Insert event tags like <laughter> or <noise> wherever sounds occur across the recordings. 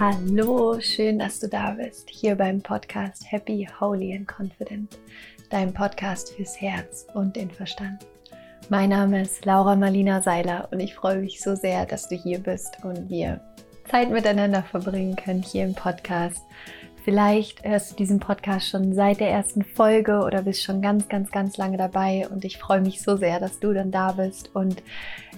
Hallo, schön, dass du da bist, hier beim Podcast Happy, Holy and Confident, deinem Podcast fürs Herz und den Verstand. Mein Name ist Laura Marlina Seiler und ich freue mich so sehr, dass du hier bist und wir Zeit miteinander verbringen können hier im Podcast. Vielleicht hörst du diesen Podcast schon seit der ersten Folge oder bist schon ganz, ganz, ganz lange dabei und ich freue mich so sehr, dass du dann da bist und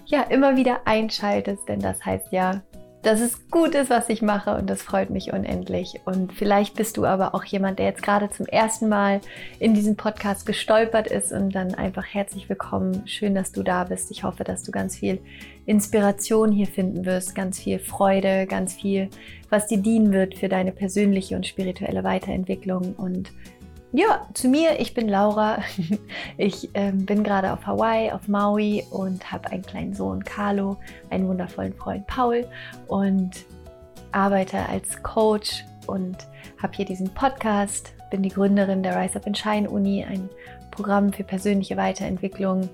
ja, immer wieder einschaltest, denn das heißt ja, dass es gut ist, was ich mache und das freut mich unendlich. Und vielleicht bist du aber auch jemand, der jetzt gerade zum ersten Mal in diesem Podcast gestolpert ist und dann einfach herzlich willkommen. Schön, dass du da bist. Ich hoffe, dass du ganz viel Inspiration hier finden wirst, ganz viel Freude, ganz viel, was dir dienen wird für deine persönliche und spirituelle Weiterentwicklung und ja, zu mir, ich bin Laura. <laughs> Ich ähm, bin gerade auf Hawaii, auf Maui und habe einen kleinen Sohn, Carlo, einen wundervollen Freund, Paul und arbeite als Coach und habe hier diesen Podcast, bin die Gründerin der Rise Up and Shine Uni, ein Programm für persönliche Weiterentwicklung.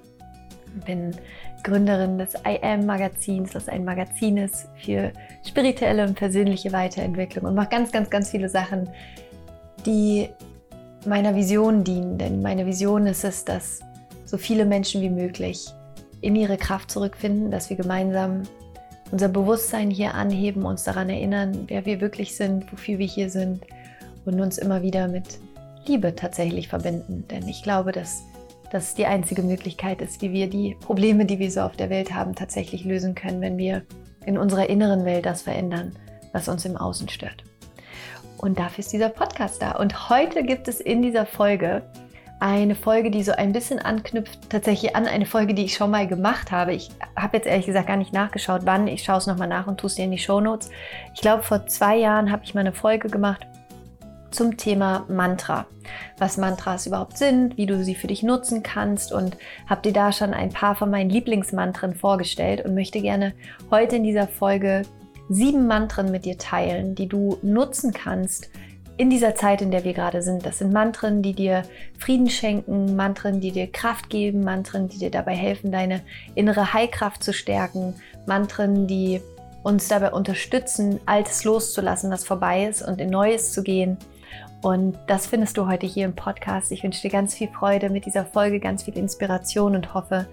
Bin Gründerin des I Am Magazins, das ein Magazin ist für spirituelle und persönliche Weiterentwicklung und mache ganz, ganz, ganz viele Sachen, die meiner Vision dienen. Denn meine Vision ist es, dass so viele Menschen wie möglich in ihre Kraft zurückfinden, dass wir gemeinsam unser Bewusstsein hier anheben, uns daran erinnern, wer wir wirklich sind, wofür wir hier sind und uns immer wieder mit Liebe tatsächlich verbinden. Denn ich glaube, dass das die einzige Möglichkeit ist, wie wir die Probleme, die wir so auf der Welt haben, tatsächlich lösen können, wenn wir in unserer inneren Welt das verändern, was uns im Außen stört. Und dafür ist dieser Podcast da. Und heute gibt es in dieser Folge eine Folge, die so ein bisschen anknüpft tatsächlich an eine Folge, die ich schon mal gemacht habe. Ich habe jetzt ehrlich gesagt gar nicht nachgeschaut, wann. Ich schaue es nochmal nach und tue es dir in die Show Notes. Ich glaube, vor zwei Jahren habe ich mal eine Folge gemacht zum Thema Mantra. Was Mantras überhaupt sind, wie du sie für dich nutzen kannst und habe dir da schon ein paar von meinen Lieblingsmantren vorgestellt und möchte gerne heute in dieser Folge sieben Mantren mit dir teilen, die du nutzen kannst in dieser Zeit, in der wir gerade sind. Das sind Mantren, die dir Frieden schenken, Mantren, die dir Kraft geben, Mantren, die dir dabei helfen, deine innere Heilkraft zu stärken, Mantren, die uns dabei unterstützen, Altes loszulassen, was vorbei ist und in Neues zu gehen. Und das findest du heute hier im Podcast. Ich wünsche dir ganz viel Freude mit dieser Folge, ganz viel Inspiration und hoffe,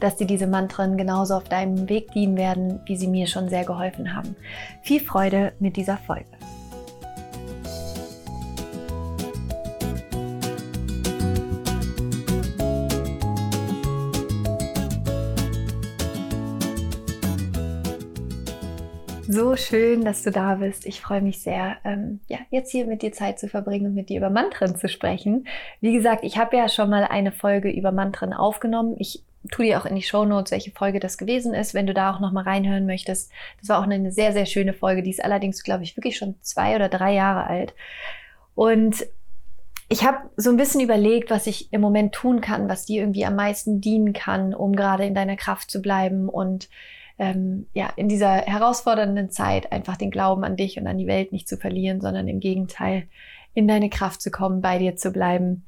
dass dir diese Mantren genauso auf deinem Weg dienen werden, wie sie mir schon sehr geholfen haben. Viel Freude mit dieser Folge. So schön, dass du da bist. Ich freue mich sehr, ähm, ja, jetzt hier mit dir Zeit zu verbringen und mit dir über Mantren zu sprechen. Wie gesagt, ich habe ja schon mal eine Folge über Mantren aufgenommen. Ich tu dir auch in die Show Notes, welche Folge das gewesen ist, wenn du da auch noch mal reinhören möchtest. Das war auch eine sehr, sehr schöne Folge. Die ist allerdings, glaube ich, wirklich schon zwei oder drei Jahre alt. Und ich habe so ein bisschen überlegt, was ich im Moment tun kann, was dir irgendwie am meisten dienen kann, um gerade in deiner Kraft zu bleiben und ähm, ja, in dieser herausfordernden Zeit einfach den Glauben an dich und an die Welt nicht zu verlieren, sondern im Gegenteil in deine Kraft zu kommen, bei dir zu bleiben.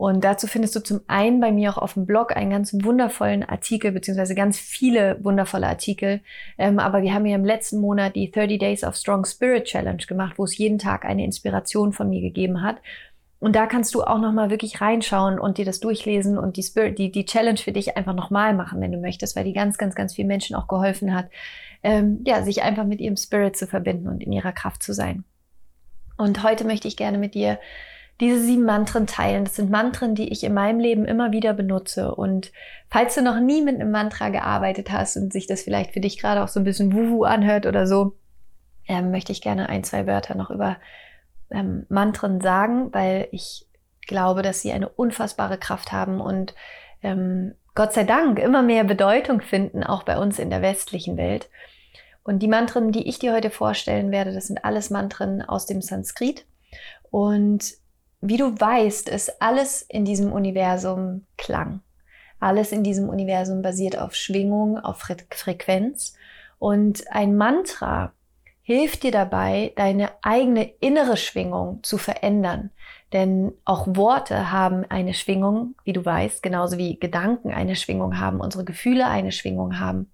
Und dazu findest du zum einen bei mir auch auf dem Blog einen ganz wundervollen Artikel, beziehungsweise ganz viele wundervolle Artikel. Ähm, aber wir haben ja im letzten Monat die 30 Days of Strong Spirit Challenge gemacht, wo es jeden Tag eine Inspiration von mir gegeben hat. Und da kannst du auch nochmal wirklich reinschauen und dir das durchlesen und die Spirit, die, die Challenge für dich einfach nochmal machen, wenn du möchtest, weil die ganz, ganz, ganz vielen Menschen auch geholfen hat, ähm, ja, sich einfach mit ihrem Spirit zu verbinden und in ihrer Kraft zu sein. Und heute möchte ich gerne mit dir diese sieben Mantren teilen. Das sind Mantren, die ich in meinem Leben immer wieder benutze. Und falls du noch nie mit einem Mantra gearbeitet hast und sich das vielleicht für dich gerade auch so ein bisschen wuhu anhört oder so, ähm, möchte ich gerne ein, zwei Wörter noch über ähm, Mantren sagen, weil ich glaube, dass sie eine unfassbare Kraft haben und ähm, Gott sei Dank immer mehr Bedeutung finden, auch bei uns in der westlichen Welt. Und die Mantren, die ich dir heute vorstellen werde, das sind alles Mantren aus dem Sanskrit. Und wie du weißt, ist alles in diesem Universum Klang. Alles in diesem Universum basiert auf Schwingung, auf Fre Frequenz. Und ein Mantra hilft dir dabei, deine eigene innere Schwingung zu verändern. Denn auch Worte haben eine Schwingung, wie du weißt, genauso wie Gedanken eine Schwingung haben, unsere Gefühle eine Schwingung haben.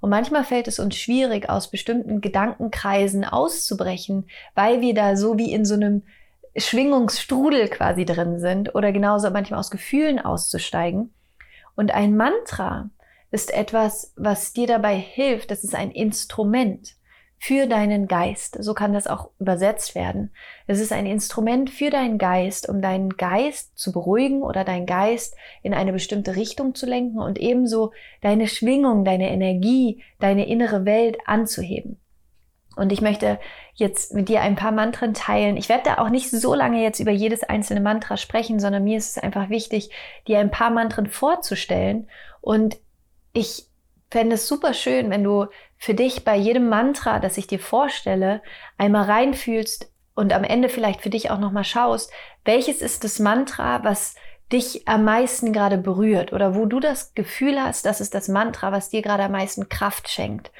Und manchmal fällt es uns schwierig, aus bestimmten Gedankenkreisen auszubrechen, weil wir da so wie in so einem Schwingungsstrudel quasi drin sind oder genauso manchmal aus Gefühlen auszusteigen. Und ein Mantra ist etwas, was dir dabei hilft. Das ist ein Instrument für deinen Geist. So kann das auch übersetzt werden. Es ist ein Instrument für deinen Geist, um deinen Geist zu beruhigen oder deinen Geist in eine bestimmte Richtung zu lenken und ebenso deine Schwingung, deine Energie, deine innere Welt anzuheben. Und ich möchte jetzt mit dir ein paar Mantren teilen. Ich werde da auch nicht so lange jetzt über jedes einzelne Mantra sprechen, sondern mir ist es einfach wichtig, dir ein paar Mantren vorzustellen. Und ich fände es super schön, wenn du für dich bei jedem Mantra, das ich dir vorstelle, einmal reinfühlst und am Ende vielleicht für dich auch nochmal schaust, welches ist das Mantra, was dich am meisten gerade berührt oder wo du das Gefühl hast, das ist das Mantra, was dir gerade am meisten Kraft schenkt.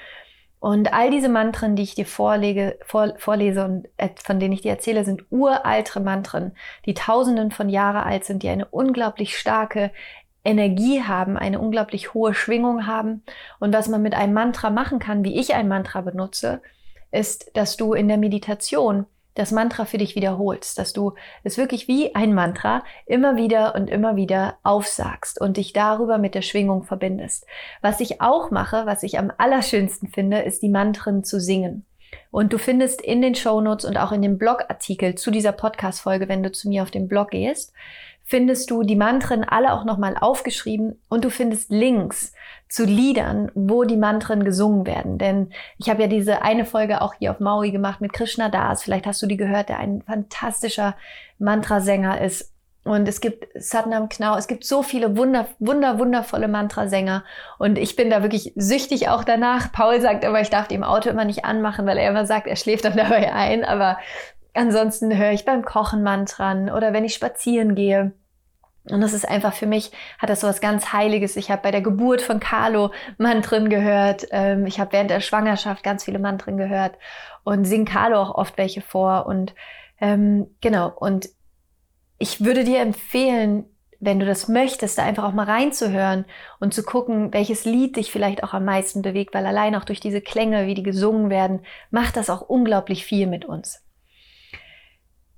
Und all diese Mantren, die ich dir vorlege, vor, vorlese und äh, von denen ich dir erzähle, sind uraltere Mantren, die tausenden von Jahre alt sind, die eine unglaublich starke Energie haben, eine unglaublich hohe Schwingung haben. Und was man mit einem Mantra machen kann, wie ich ein Mantra benutze, ist, dass du in der Meditation das Mantra für dich wiederholst, dass du es wirklich wie ein Mantra immer wieder und immer wieder aufsagst und dich darüber mit der Schwingung verbindest. Was ich auch mache, was ich am allerschönsten finde, ist die Mantren zu singen. Und du findest in den Show Notes und auch in dem Blogartikel zu dieser Podcast-Folge, wenn du zu mir auf den Blog gehst, findest du die Mantren alle auch nochmal aufgeschrieben und du findest Links zu Liedern, wo die Mantren gesungen werden. Denn ich habe ja diese eine Folge auch hier auf Maui gemacht mit Krishna Das. Vielleicht hast du die gehört, der ein fantastischer Mantrasänger ist. Und es gibt Satnam Knau, es gibt so viele wunder, wunder, wundervolle Mantrasänger. Und ich bin da wirklich süchtig auch danach. Paul sagt immer, ich darf die im Auto immer nicht anmachen, weil er immer sagt, er schläft dann dabei ein. Aber ansonsten höre ich beim Kochen Mantran oder wenn ich spazieren gehe. Und das ist einfach für mich, hat das so was ganz Heiliges. Ich habe bei der Geburt von Carlo Mantren gehört. Ähm, ich habe während der Schwangerschaft ganz viele Mantren gehört und sing Carlo auch oft welche vor. Und ähm, genau, und ich würde dir empfehlen, wenn du das möchtest, da einfach auch mal reinzuhören und zu gucken, welches Lied dich vielleicht auch am meisten bewegt, weil allein auch durch diese Klänge, wie die gesungen werden, macht das auch unglaublich viel mit uns.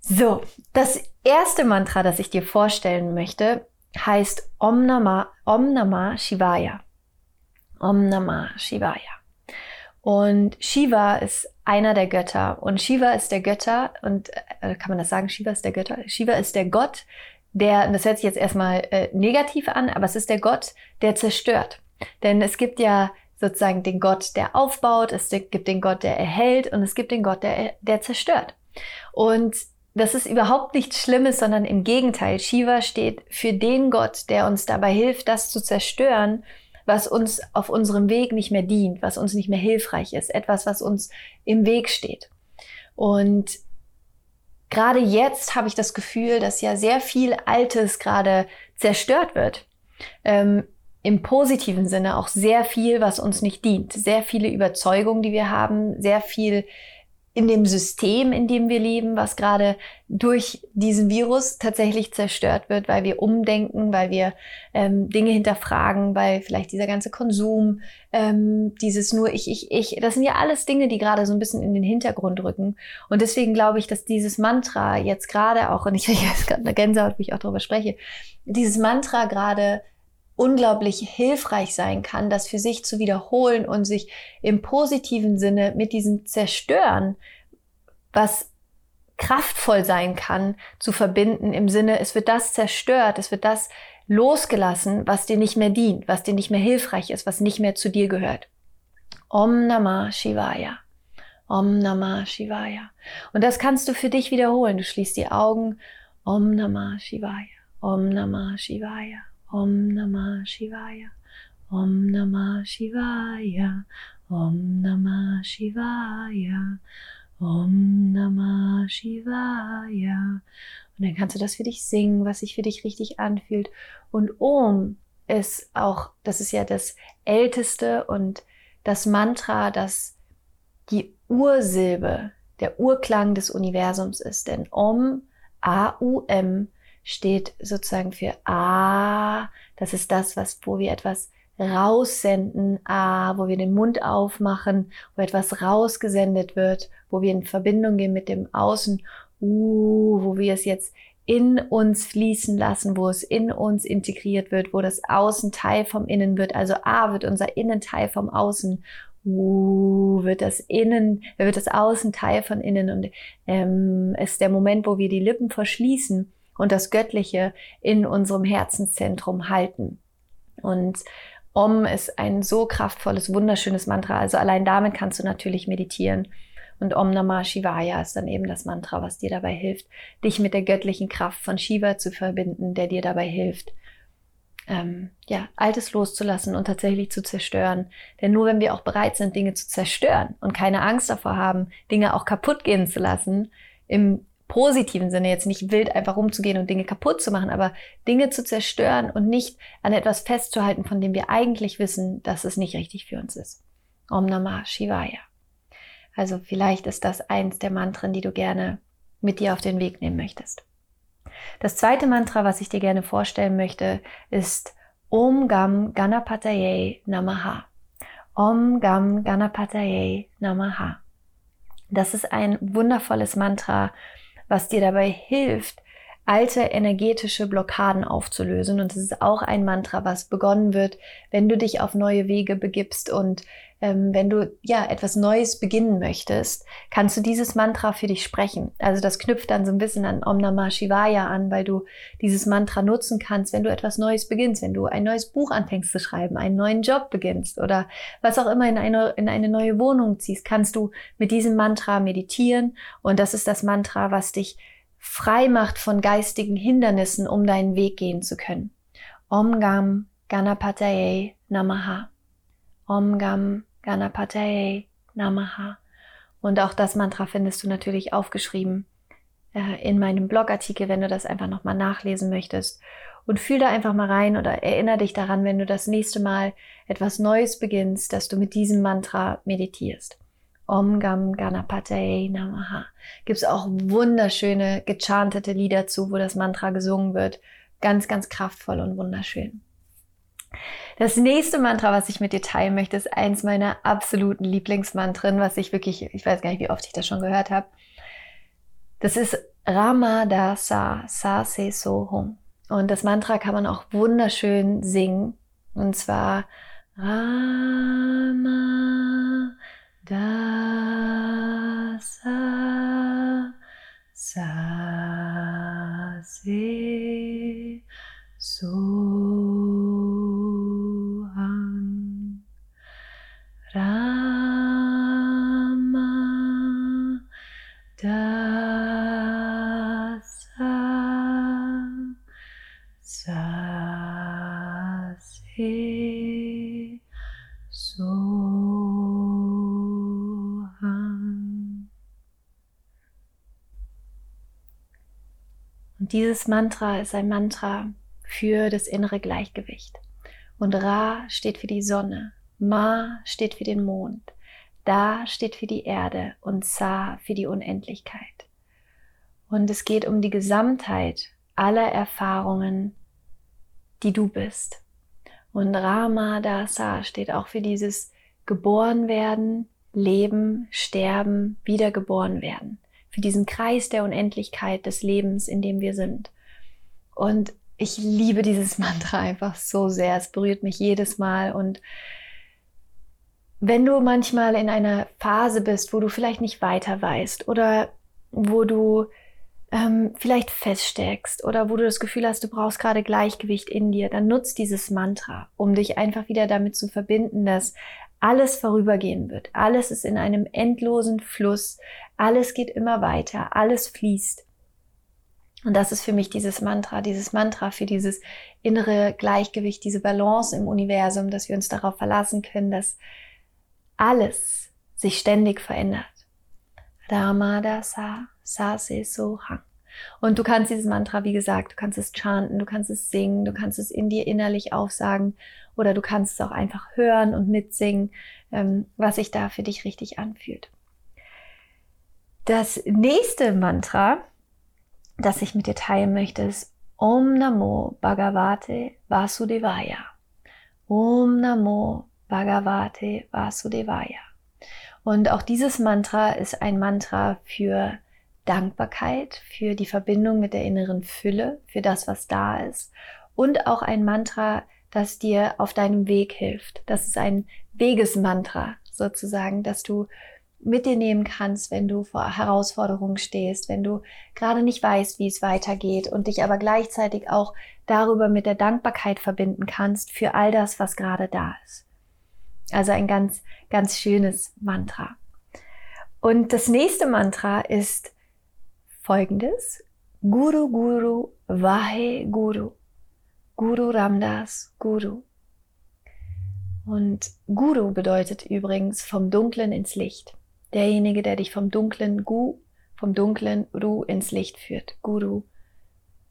So, das erste Mantra, das ich dir vorstellen möchte, heißt Om Namah, Om Namah Shivaya. Om Namah Shivaya. Und Shiva ist einer der Götter. Und Shiva ist der Götter, und äh, kann man das sagen? Shiva ist der Götter? Shiva ist der Gott, der, das hört sich jetzt erstmal äh, negativ an, aber es ist der Gott, der zerstört. Denn es gibt ja sozusagen den Gott, der aufbaut, es gibt den Gott, der erhält und es gibt den Gott, der, der zerstört. Und das ist überhaupt nichts Schlimmes, sondern im Gegenteil. Shiva steht für den Gott, der uns dabei hilft, das zu zerstören, was uns auf unserem Weg nicht mehr dient, was uns nicht mehr hilfreich ist, etwas, was uns im Weg steht. Und gerade jetzt habe ich das Gefühl, dass ja sehr viel Altes gerade zerstört wird. Ähm, Im positiven Sinne auch sehr viel, was uns nicht dient. Sehr viele Überzeugungen, die wir haben, sehr viel in dem System, in dem wir leben, was gerade durch diesen Virus tatsächlich zerstört wird, weil wir umdenken, weil wir ähm, Dinge hinterfragen, weil vielleicht dieser ganze Konsum, ähm, dieses nur ich, ich, ich, das sind ja alles Dinge, die gerade so ein bisschen in den Hintergrund rücken. Und deswegen glaube ich, dass dieses Mantra jetzt gerade auch, und ich <laughs> kriege jetzt gerade eine Gänsehaut, wie ich auch darüber spreche, dieses Mantra gerade unglaublich hilfreich sein kann, das für sich zu wiederholen und sich im positiven Sinne mit diesem Zerstören, was kraftvoll sein kann, zu verbinden im Sinne, es wird das zerstört, es wird das losgelassen, was dir nicht mehr dient, was dir nicht mehr hilfreich ist, was nicht mehr zu dir gehört. Om Namah Shivaya. Om Namah Shivaya. Und das kannst du für dich wiederholen. Du schließt die Augen. Om Namah Shivaya. Om Namah Shivaya. Om Namah Shivaya. Om Namah Shivaya. Om Namah Shivaya. Om Namah Shivaya. Und dann kannst du das für dich singen, was sich für dich richtig anfühlt. Und Om ist auch, das ist ja das älteste und das Mantra, das die Ursilbe, der Urklang des Universums ist. Denn Om, A-U-M, steht sozusagen für A. Das ist das, was, wo wir etwas raussenden, ah, wo wir den Mund aufmachen, wo etwas rausgesendet wird, wo wir in Verbindung gehen mit dem Außen, uh, wo wir es jetzt in uns fließen lassen, wo es in uns integriert wird, wo das Außen Teil vom Innen wird. Also A wird unser Innen Teil vom Außen. Uh, wird das Innen, wird das Außen Teil von Innen und ähm, ist der Moment, wo wir die Lippen verschließen und das Göttliche in unserem Herzenszentrum halten. Und Om ist ein so kraftvolles, wunderschönes Mantra. Also allein damit kannst du natürlich meditieren. Und Om Namah Shivaya ist dann eben das Mantra, was dir dabei hilft, dich mit der göttlichen Kraft von Shiva zu verbinden, der dir dabei hilft, ähm, ja, Altes loszulassen und tatsächlich zu zerstören. Denn nur wenn wir auch bereit sind, Dinge zu zerstören und keine Angst davor haben, Dinge auch kaputt gehen zu lassen, im positiven Sinne, jetzt nicht wild einfach rumzugehen und Dinge kaputt zu machen, aber Dinge zu zerstören und nicht an etwas festzuhalten, von dem wir eigentlich wissen, dass es nicht richtig für uns ist. Om Namah Shivaya. Also vielleicht ist das eins der Mantren, die du gerne mit dir auf den Weg nehmen möchtest. Das zweite Mantra, was ich dir gerne vorstellen möchte, ist Om Gam Ganapataye Namaha. Om Gam Ganapataye Namaha. Das ist ein wundervolles Mantra, was dir dabei hilft, alte energetische Blockaden aufzulösen. Und es ist auch ein Mantra, was begonnen wird, wenn du dich auf neue Wege begibst und ähm, wenn du ja etwas Neues beginnen möchtest, kannst du dieses Mantra für dich sprechen. Also das knüpft dann so ein bisschen an Om Namah Shivaya an, weil du dieses Mantra nutzen kannst, wenn du etwas Neues beginnst, wenn du ein neues Buch anfängst zu schreiben, einen neuen Job beginnst oder was auch immer in eine, in eine neue Wohnung ziehst, kannst du mit diesem Mantra meditieren. Und das ist das Mantra, was dich frei macht von geistigen Hindernissen, um deinen Weg gehen zu können. Om Gam Ganapataye Namaha. Om Gam Ganapataye Namaha. Und auch das Mantra findest du natürlich aufgeschrieben äh, in meinem Blogartikel, wenn du das einfach nochmal nachlesen möchtest. Und fühl da einfach mal rein oder erinnere dich daran, wenn du das nächste Mal etwas Neues beginnst, dass du mit diesem Mantra meditierst. Om Gam Ganapataye Namaha. Gibt es auch wunderschöne gechantete Lieder zu, wo das Mantra gesungen wird. Ganz, ganz kraftvoll und wunderschön. Das nächste Mantra, was ich mit dir teilen möchte, ist eins meiner absoluten Lieblingsmantren, was ich wirklich, ich weiß gar nicht, wie oft ich das schon gehört habe. Das ist Ramadasa Sa Se So Hum. Und das Mantra kann man auch wunderschön singen. Und zwar Rama Dasa Sa Se So dieses Mantra ist ein Mantra für das innere Gleichgewicht. Und Ra steht für die Sonne, Ma steht für den Mond, Da steht für die Erde und Sa für die Unendlichkeit. Und es geht um die Gesamtheit aller Erfahrungen, die du bist. Und Rama Dasa steht auch für dieses geboren werden, leben, sterben, wiedergeboren werden für diesen Kreis der Unendlichkeit des Lebens, in dem wir sind. Und ich liebe dieses <laughs> Mantra einfach so sehr. Es berührt mich jedes Mal. Und wenn du manchmal in einer Phase bist, wo du vielleicht nicht weiter weißt oder wo du ähm, vielleicht feststeckst oder wo du das Gefühl hast, du brauchst gerade Gleichgewicht in dir, dann nutzt dieses Mantra, um dich einfach wieder damit zu verbinden, dass alles vorübergehen wird. Alles ist in einem endlosen Fluss. Alles geht immer weiter. Alles fließt. Und das ist für mich dieses Mantra, dieses Mantra für dieses innere Gleichgewicht, diese Balance im Universum, dass wir uns darauf verlassen können, dass alles sich ständig verändert. Ramada sa, sa se so hang. Und du kannst dieses Mantra, wie gesagt, du kannst es chanten, du kannst es singen, du kannst es in dir innerlich aufsagen oder du kannst es auch einfach hören und mitsingen, ähm, was sich da für dich richtig anfühlt. Das nächste Mantra, das ich mit dir teilen möchte, ist Om Namo Bhagavate Vasudevaya. Om Namo Bhagavate Vasudevaya. Und auch dieses Mantra ist ein Mantra für Dankbarkeit, für die Verbindung mit der inneren Fülle, für das, was da ist. Und auch ein Mantra, das dir auf deinem Weg hilft. Das ist ein Wegesmantra sozusagen, dass du mit dir nehmen kannst, wenn du vor Herausforderungen stehst, wenn du gerade nicht weißt, wie es weitergeht und dich aber gleichzeitig auch darüber mit der Dankbarkeit verbinden kannst für all das, was gerade da ist. Also ein ganz, ganz schönes Mantra. Und das nächste Mantra ist folgendes. Guru Guru Vahe Guru. Guru Ramdas Guru. Und Guru bedeutet übrigens vom Dunklen ins Licht derjenige, der dich vom dunklen Gu, vom dunklen Ru ins Licht führt. Guru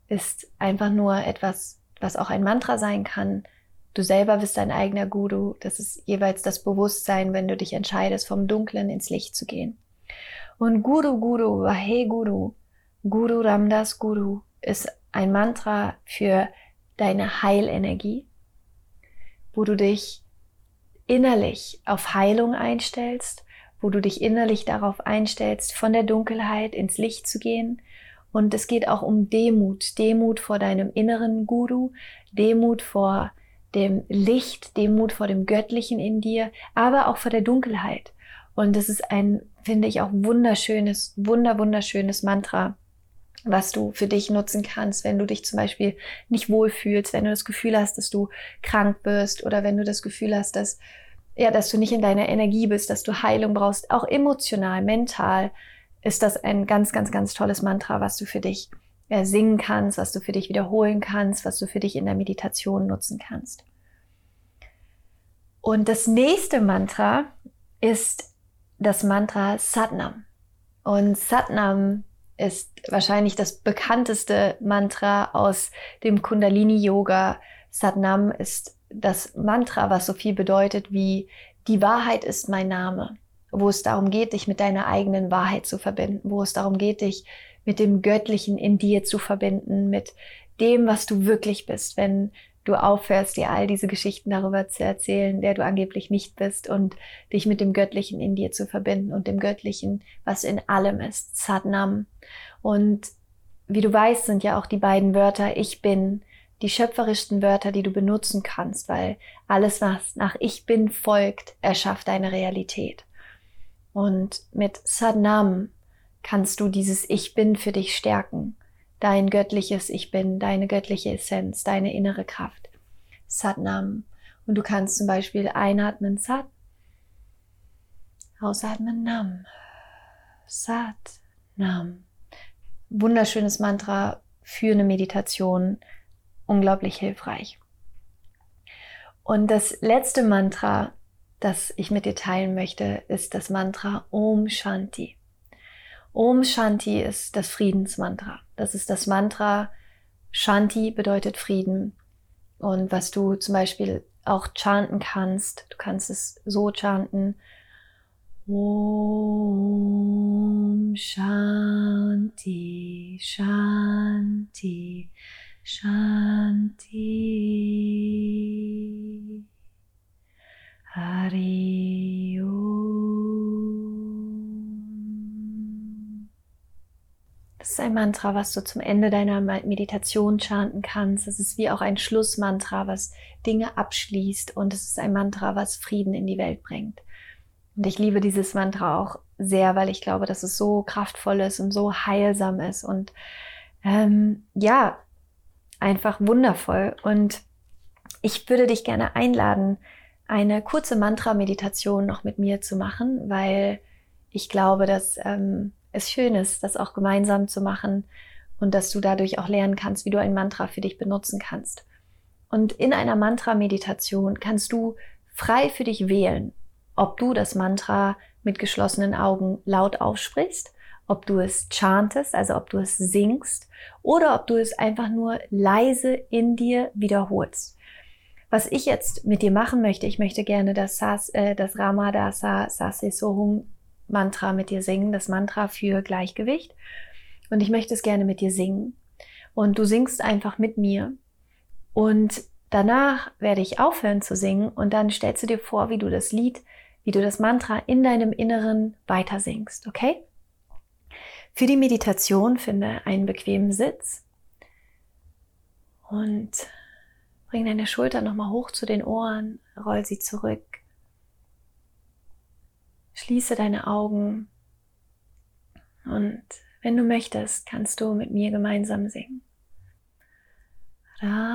ist einfach nur etwas, was auch ein Mantra sein kann. Du selber bist dein eigener Guru. Das ist jeweils das Bewusstsein, wenn du dich entscheidest, vom Dunklen ins Licht zu gehen. Und Guru Guru, Vahe Guru, Guru Ramdas Guru ist ein Mantra für deine Heilenergie, wo du dich innerlich auf Heilung einstellst wo du dich innerlich darauf einstellst, von der Dunkelheit ins Licht zu gehen. Und es geht auch um Demut, Demut vor deinem inneren Guru, Demut vor dem Licht, Demut vor dem Göttlichen in dir, aber auch vor der Dunkelheit. Und das ist ein, finde ich, auch wunderschönes, wunder, wunderschönes Mantra, was du für dich nutzen kannst, wenn du dich zum Beispiel nicht wohlfühlst, wenn du das Gefühl hast, dass du krank bist oder wenn du das Gefühl hast, dass ja, dass du nicht in deiner Energie bist, dass du Heilung brauchst, auch emotional, mental, ist das ein ganz, ganz, ganz tolles Mantra, was du für dich äh, singen kannst, was du für dich wiederholen kannst, was du für dich in der Meditation nutzen kannst. Und das nächste Mantra ist das Mantra Satnam. Und Satnam ist wahrscheinlich das bekannteste Mantra aus dem Kundalini Yoga. Satnam ist das Mantra, was so viel bedeutet wie die Wahrheit ist mein Name, wo es darum geht, dich mit deiner eigenen Wahrheit zu verbinden, wo es darum geht, dich mit dem Göttlichen in dir zu verbinden, mit dem, was du wirklich bist, wenn du aufhörst, dir all diese Geschichten darüber zu erzählen, wer du angeblich nicht bist und dich mit dem Göttlichen in dir zu verbinden und dem Göttlichen, was in allem ist, Sadnam. Und wie du weißt, sind ja auch die beiden Wörter Ich bin die schöpferischsten Wörter, die du benutzen kannst, weil alles, was nach Ich bin folgt, erschafft deine Realität. Und mit Sadnam kannst du dieses Ich bin für dich stärken. Dein göttliches Ich bin, deine göttliche Essenz, deine innere Kraft. Sadnam. Und du kannst zum Beispiel einatmen Sat, ausatmen Nam. Sat, Nam. Wunderschönes Mantra für eine Meditation unglaublich hilfreich. Und das letzte Mantra, das ich mit dir teilen möchte, ist das Mantra Om Shanti. Om Shanti ist das Friedensmantra. Das ist das Mantra. Shanti bedeutet Frieden. Und was du zum Beispiel auch chanten kannst, du kannst es so chanten. Om Shanti, Shanti, Shanti Hari Das ist ein Mantra, was du zum Ende deiner Meditation chanten kannst. Es ist wie auch ein Schlussmantra, was Dinge abschließt und es ist ein Mantra, was Frieden in die Welt bringt. Und ich liebe dieses Mantra auch sehr, weil ich glaube, dass es so kraftvoll ist und so heilsam ist und ähm, ja, einfach wundervoll. Und ich würde dich gerne einladen, eine kurze Mantra-Meditation noch mit mir zu machen, weil ich glaube, dass ähm, es schön ist, das auch gemeinsam zu machen und dass du dadurch auch lernen kannst, wie du ein Mantra für dich benutzen kannst. Und in einer Mantra-Meditation kannst du frei für dich wählen, ob du das Mantra mit geschlossenen Augen laut aussprichst ob du es chantest, also ob du es singst oder ob du es einfach nur leise in dir wiederholst. Was ich jetzt mit dir machen möchte, ich möchte gerne das, Sas, äh, das Ramadasa Sase Sohung Mantra mit dir singen, das Mantra für Gleichgewicht. Und ich möchte es gerne mit dir singen. Und du singst einfach mit mir. Und Danach werde ich aufhören zu singen und dann stellst du dir vor, wie du das Lied, wie du das Mantra in deinem Inneren weiter singst, okay? Für die Meditation finde einen bequemen Sitz und bring deine Schulter nochmal hoch zu den Ohren, roll sie zurück. Schließe deine Augen und wenn du möchtest, kannst du mit mir gemeinsam singen. Rama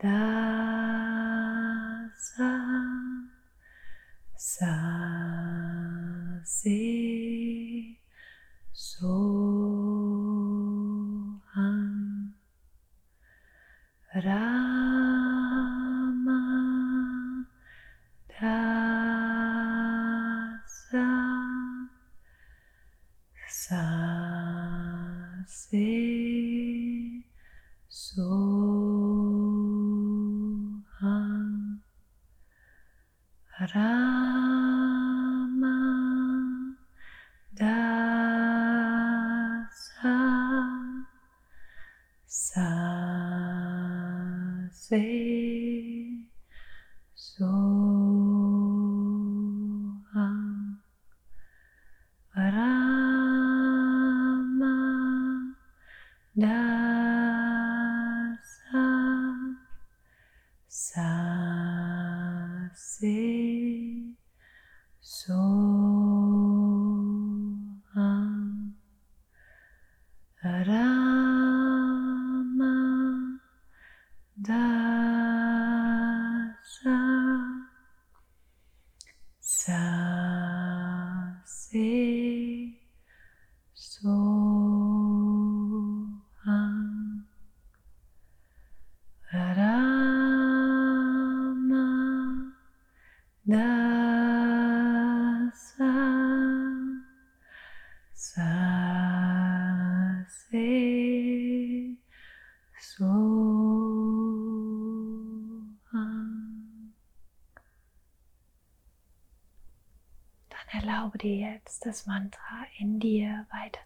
Dasa Sase erlaube dir jetzt das Mantra in dir weiter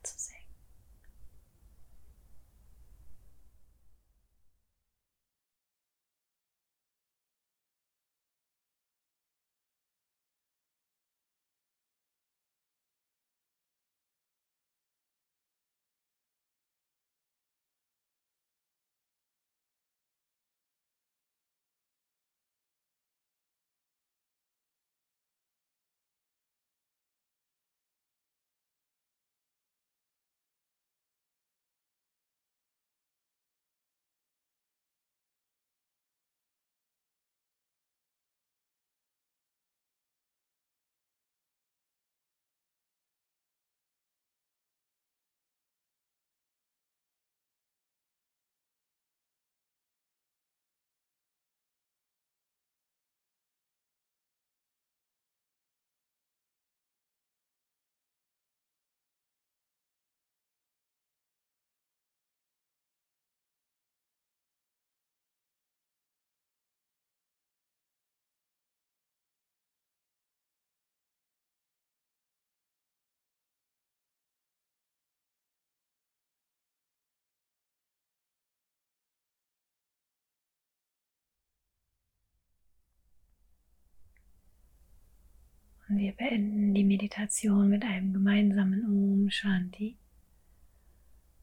wir beenden die Meditation mit einem gemeinsamen Om Shanti,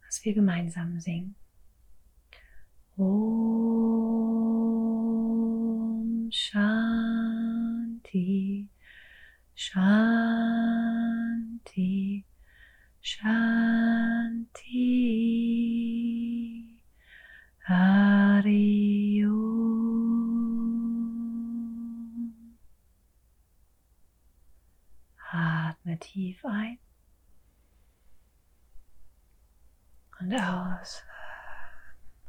was wir gemeinsam singen. Om Shanti, Shanti, Shanti. Hari tief ein und aus.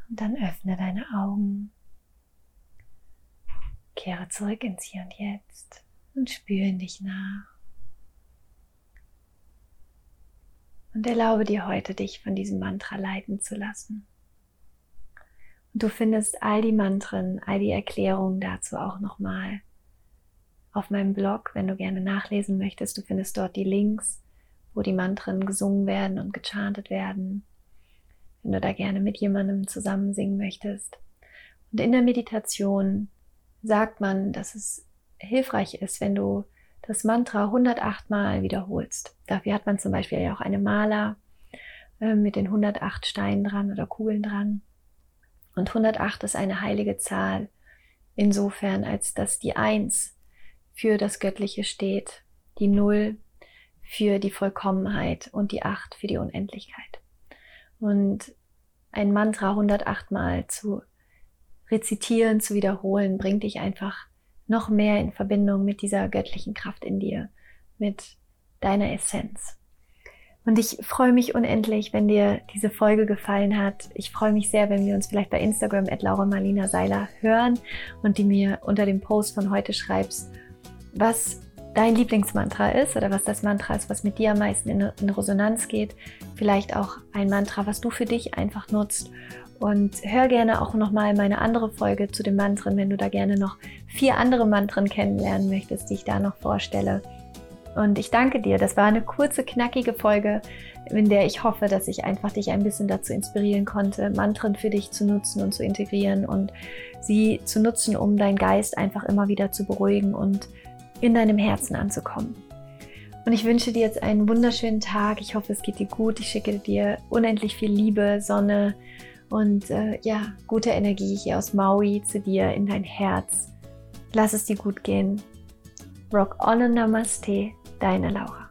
Und dann öffne deine Augen. Kehre zurück ins Hier und Jetzt und spüre in dich nach. Und erlaube dir heute, dich von diesem Mantra leiten zu lassen. Und du findest all die Mantren, all die Erklärungen dazu auch nochmal auf meinem Blog, wenn du gerne nachlesen möchtest. Du findest dort die Links, wo die Mantren gesungen werden und gechantet werden. wenn du da gerne mit jemandem zusammen singen möchtest. Und in der Meditation sagt man, dass es hilfreich ist, wenn du das Mantra 108 Mal wiederholst. Dafür hat man zum Beispiel ja auch eine Maler äh, mit den 108 Steinen dran oder Kugeln dran. Und 108 ist eine heilige Zahl, insofern als dass die 1 für das Göttliche steht, die 0 für die Vollkommenheit und die 8 für die Unendlichkeit. Und ein Mantra 108 Mal zu rezitieren, zu wiederholen, bringt dich einfach noch mehr in Verbindung mit dieser göttlichen Kraft in dir, mit deiner Essenz. Und ich freue mich unendlich, wenn dir diese Folge gefallen hat. Ich freue mich sehr, wenn wir uns vielleicht bei Instagram at Laura Marlina Seiler hören und die mir unter dem Post von heute schreibst, was dein Lieblingsmantra ist oder was das Mantra ist, was mit dir am meisten in, in Resonanz geht. Vielleicht auch ein Mantra, was du für dich einfach nutzt. Und hör gerne auch nochmal meine andere Folge zu den Mantren, wenn du da gerne noch vier andere Mantren kennenlernen möchtest, die ich da noch vorstelle. Und ich danke dir. Das war eine kurze, knackige Folge, in der ich hoffe, dass ich einfach dich ein bisschen dazu inspirieren konnte, Mantren für dich zu nutzen und zu integrieren und sie zu nutzen, um deinen Geist einfach immer wieder zu beruhigen und in deinem Herzen anzukommen. Und ich wünsche dir jetzt einen wunderschönen Tag. Ich hoffe, es geht dir gut. Ich schicke dir unendlich viel Liebe, Sonne und äh, ja, gute Energie hier aus Maui zu dir in dein Herz. Lass es dir gut gehen. Rock on and Namaste, deine Laura.